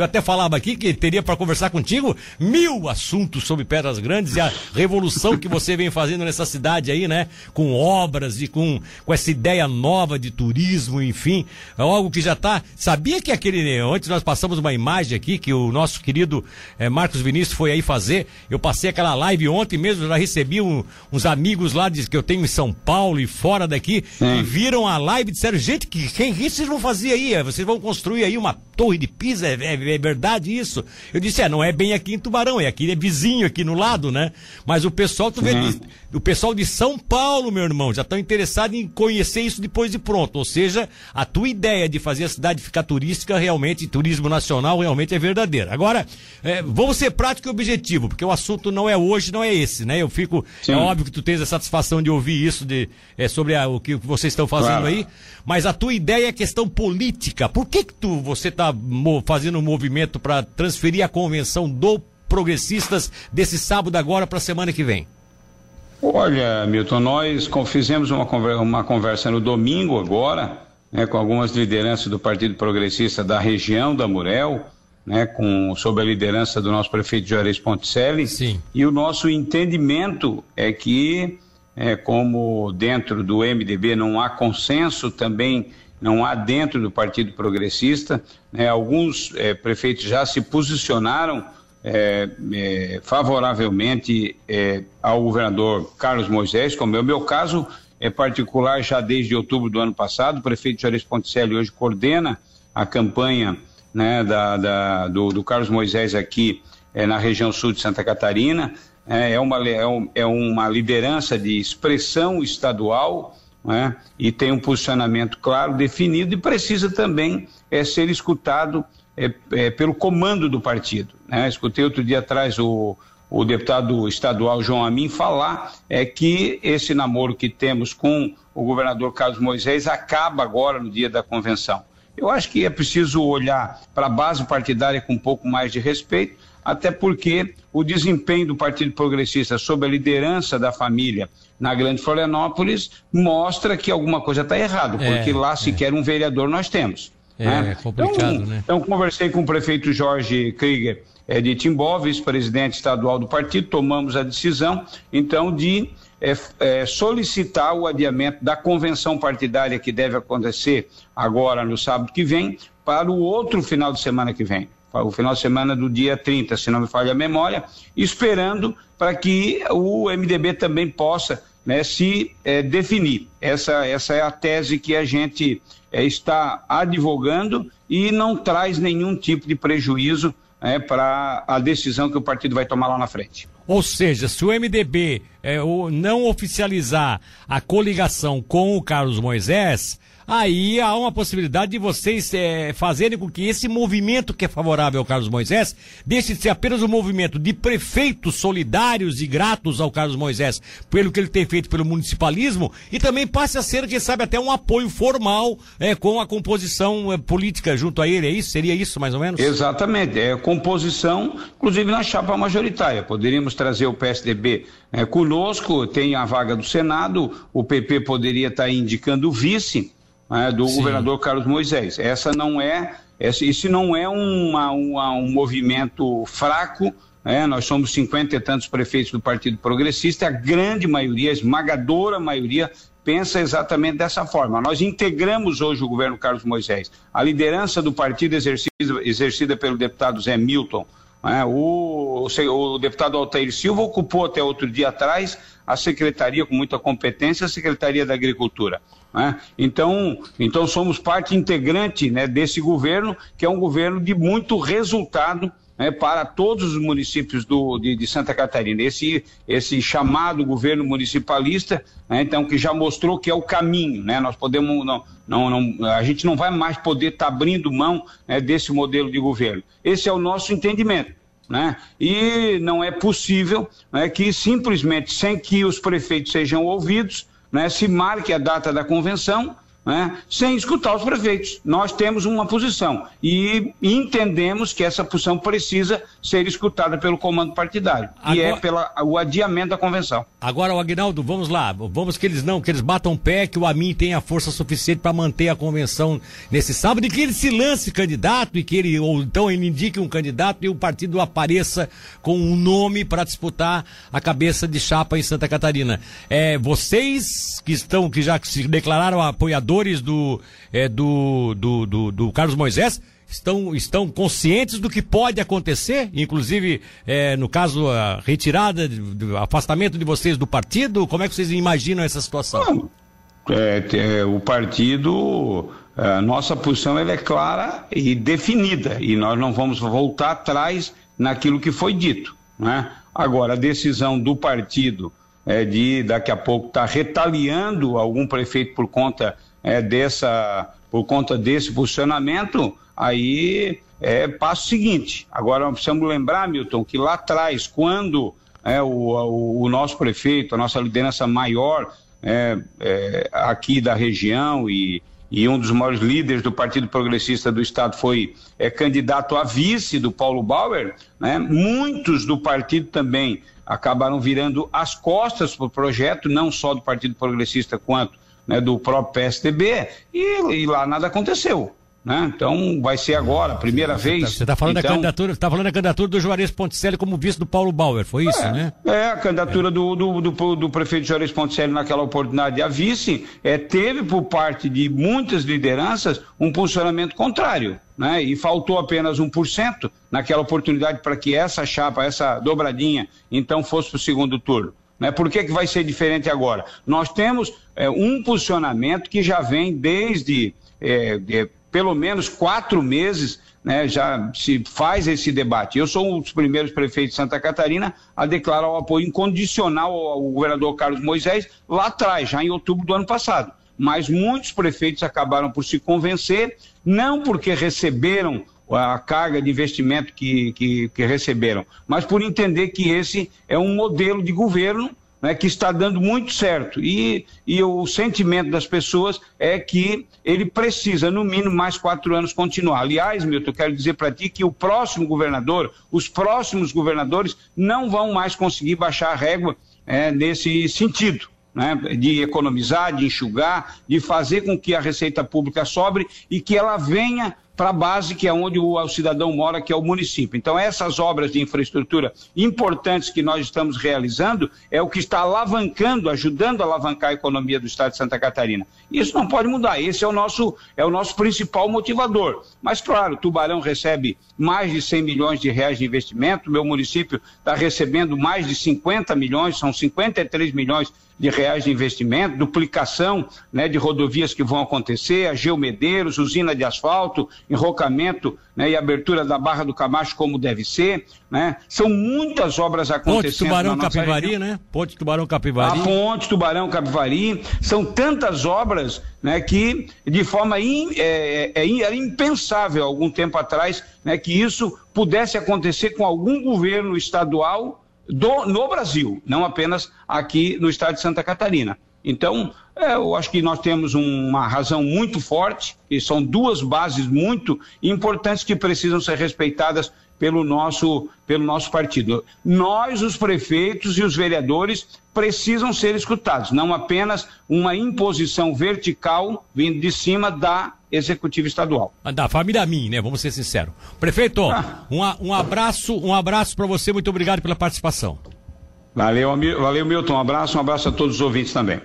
Eu até falava aqui que teria para conversar contigo mil assuntos sobre Pedras Grandes e a revolução que você vem fazendo nessa cidade aí, né? Com obras e com, com essa ideia nova de turismo, enfim. É algo que já tá. Sabia que aquele. Antes nós passamos uma imagem aqui que o nosso querido eh, Marcos Vinícius foi aí fazer. Eu passei aquela live ontem mesmo, já recebi um, uns amigos lá de, que eu tenho em São Paulo e fora daqui, e viram a live e disseram, gente, que, quem que vocês vão fazer aí? Vocês vão construir aí uma torre de Pisa? É, é, é verdade isso? Eu disse, é, não é bem aqui em Tubarão, é aqui, é vizinho aqui no lado, né? Mas o pessoal, tu vê, de- o pessoal de São Paulo, meu irmão, já estão interessados em conhecer isso depois de pronto. Ou seja, a tua ideia de fazer a cidade ficar turística, realmente, turismo nacional, realmente é verdadeira. Agora, é, vamos ser prático e objetivo, porque o assunto não é hoje, não é esse, né? Eu fico, Sim. é óbvio que tu tens a satisfação de ouvir isso, de, é, sobre a- o que vocês estão fazendo Claro. aí, mas a tua ideia é questão política. Por que que tu, você está fazendo um movimento para transferir a convenção do Progressistas desse sábado agora para a semana que vem? Olha, Milton, nós fizemos uma conversa, uma conversa no domingo agora, né, com algumas lideranças do Partido Progressista da região da Murel, né, com, sob a liderança do nosso prefeito Juarez Ponticelli. Sim. E o nosso entendimento é que, é, como dentro do MDB não há consenso, também não há dentro do Partido Progressista, né, alguns eh, prefeitos já se posicionaram eh, eh, favoravelmente ao governador Carlos Moisés, como é o meu caso é particular já desde outubro do ano passado, o prefeito Juarez Ponticelli hoje coordena a campanha né, da, da- do, do Carlos Moisés aqui na região sul de Santa Catarina. Eh, é, uma, é, é uma liderança de expressão estadual né, e tem um posicionamento claro, definido e precisa também eh, ser escutado eh, eh, pelo comando do partido. né. Escutei outro dia atrás o, o deputado estadual João Amin falar é que esse namoro que temos com o governador Carlos Moisés acaba agora no dia da convenção. Eu acho que é preciso olhar para a base partidária com um pouco mais de respeito, até porque o desempenho do Partido Progressista sob a liderança da família na Grande Florianópolis mostra que alguma coisa está errada, É, porque lá sequer um vereador nós temos. É, né? complicado, então, né? Então, conversei com o prefeito Jorge Krieger eh, de Timbó, vice-presidente estadual do partido, tomamos a decisão, então, de f- eh, solicitar o adiamento da convenção partidária que deve acontecer agora no sábado que vem, para o outro final de semana que vem, o final de semana do dia 30, se não me falha a memória, esperando para que o MDB também possa né, se eh, definir. Essa, essa é a tese que a gente eh, está advogando e não traz nenhum tipo de prejuízo para a decisão que o partido vai tomar lá na frente. Ou seja, se o MDB é, o- não oficializar a coligação com o Carlos Moisés, aí há uma possibilidade de vocês é, fazerem com que esse movimento que é favorável ao Carlos Moisés deixe de ser apenas um movimento de prefeitos solidários e gratos ao Carlos Moisés pelo que ele tem feito pelo municipalismo e também passe a ser, quem sabe, até um apoio formal é, com a composição é, política junto a ele. É isso? Seria isso, mais ou menos? Exatamente, é composição, inclusive na chapa majoritária. Poderíamos trazer o PSDB eh, conosco, tem a vaga do Senado, o PP poderia estar indicando o vice né, do Sim. governador Carlos Moisés. Essa não é, esse, isso não é uma- uma- um movimento fraco. né, nós somos cinquenta e tantos prefeitos do Partido Progressista, a grande maioria, a esmagadora maioria, pensa exatamente dessa forma. Nós integramos hoje o governo Carlos Moisés. A liderança do partido exercida, exercida pelo deputado Zé Milton. né? O, o, o deputado Altair Silva ocupou até outro dia atrás a secretaria com muita competência, a Secretaria da Agricultura. né? Então, então somos parte integrante né, desse governo, que é um governo de muito resultado né, para todos os municípios do, de, de Santa Catarina. Esse, esse chamado governo municipalista, né, então, que já mostrou que é o caminho. Né, nós podemos, não, não, não, a gente não vai mais poder estar abrindo mão né, desse modelo de governo. Esse é o nosso entendimento. Né? E não é possível né, que simplesmente, sem que os prefeitos sejam ouvidos, né, se marque a data da convenção né, sem escutar os prefeitos. Nós temos uma posição e entendemos que essa posição precisa ser escutada pelo comando partidário Agora... e é pelo o adiamento da convenção. Agora, o Agnaldo, vamos lá, vamos que eles não, que eles batam pé, que o Amin tenha força suficiente para manter a convenção nesse sábado e que ele se lance candidato e que ele, ou então ele indique um candidato e o partido apareça com um nome para disputar a cabeça de chapa em Santa Catarina. É, vocês que estão, que já se declararam apoiadores do, é, do, do, do, do Carlos Moisés estão, estão conscientes do que pode acontecer, inclusive, é, no caso, a retirada, afastamento de vocês do partido? Como é que vocês imaginam essa situação? É, é, o partido, a nossa posição ela é clara e definida, e nós não vamos voltar atrás naquilo que foi dito. Né? Agora, a decisão do partido é, de daqui a pouco estar tá retaliando algum prefeito por conta é, dessa, por conta desse posicionamento, aí é passo seguinte. Agora precisamos lembrar, Milton, que lá atrás, quando é, o, o, o nosso prefeito, a nossa liderança maior é, é, aqui da região e, e um dos maiores líderes do Partido Progressista do Estado foi é, candidato a vice do Paulo Bauer, né? muitos do partido também acabaram virando as costas para o projeto, não só do Partido Progressista quanto né, do próprio PSDB, e, e lá nada aconteceu. Né? Então vai ser agora, primeira você tá- vez. Você está falando, então... da candidatura, tá falando da candidatura do Juarez Ponticelli como vice do Paulo Bauer, foi isso, é, né? É, a candidatura é. Do, do, do, do, prefeito Juarez Ponticelli naquela oportunidade a vice é, teve por parte de muitas lideranças um posicionamento contrário. Né? E faltou apenas 1% naquela oportunidade para que essa chapa, essa dobradinha, então fosse para o segundo turno. Né? Por que, que vai ser diferente agora? Nós temos é, um posicionamento que já vem desde é, pelo menos quatro meses, né, já se faz esse debate. Eu sou um dos primeiros prefeitos de Santa Catarina a declarar o apoio incondicional ao governador Carlos Moisés lá atrás, já em outubro do ano passado. Mas muitos prefeitos acabaram por se convencer, não porque receberam a carga de investimento que, que, que receberam, mas por entender que esse é um modelo de governo né, que está dando muito certo. E, e o sentimento das pessoas é que ele precisa, no mínimo, mais quatro anos continuar. Aliás, Milton, eu quero dizer para ti que o próximo governador, os próximos governadores, não vão mais conseguir baixar a régua é, nesse sentido né, de economizar, de enxugar, de fazer com que a receita pública sobre e que ela venha para a base que é onde o, cidadão mora, que é o município. Então, essas obras de infraestrutura importantes que nós estamos realizando é o que está alavancando, ajudando a alavancar a economia do estado de Santa Catarina. Isso não pode mudar, esse é o nosso, é o nosso principal motivador. Mas, claro, Tubarão recebe mais de 100 milhões de reais de investimento, meu município está recebendo mais de 50 milhões, são 53 milhões de reais de investimento, duplicação né, de rodovias que vão acontecer, a Geomedeiros, usina de asfalto, enrocamento né, e abertura da Barra do Camacho como deve ser. Né? São muitas obras acontecendo. Ponte Tubarão Capivari, né? Ponte Tubarão Capivari. A Ponte Tubarão Capivari. São tantas obras né, que, de forma in, é, é, é, impensável algum tempo atrás, né, que isso pudesse acontecer com algum governo estadual do, no Brasil, não apenas aqui no estado de Santa Catarina. Então, é, eu acho que nós temos uma razão muito forte, e são duas bases muito importantes que precisam ser respeitadas pelo nosso, pelo nosso partido. Nós, os prefeitos e os vereadores, precisam ser escutados, não apenas uma imposição vertical vindo de cima da executiva estadual. Da família mim, né? Vamos ser sinceros. Prefeito, ah. um, um abraço, um abraço para você, muito obrigado pela participação. Valeu, valeu, Milton. Um abraço, um abraço a todos os ouvintes também.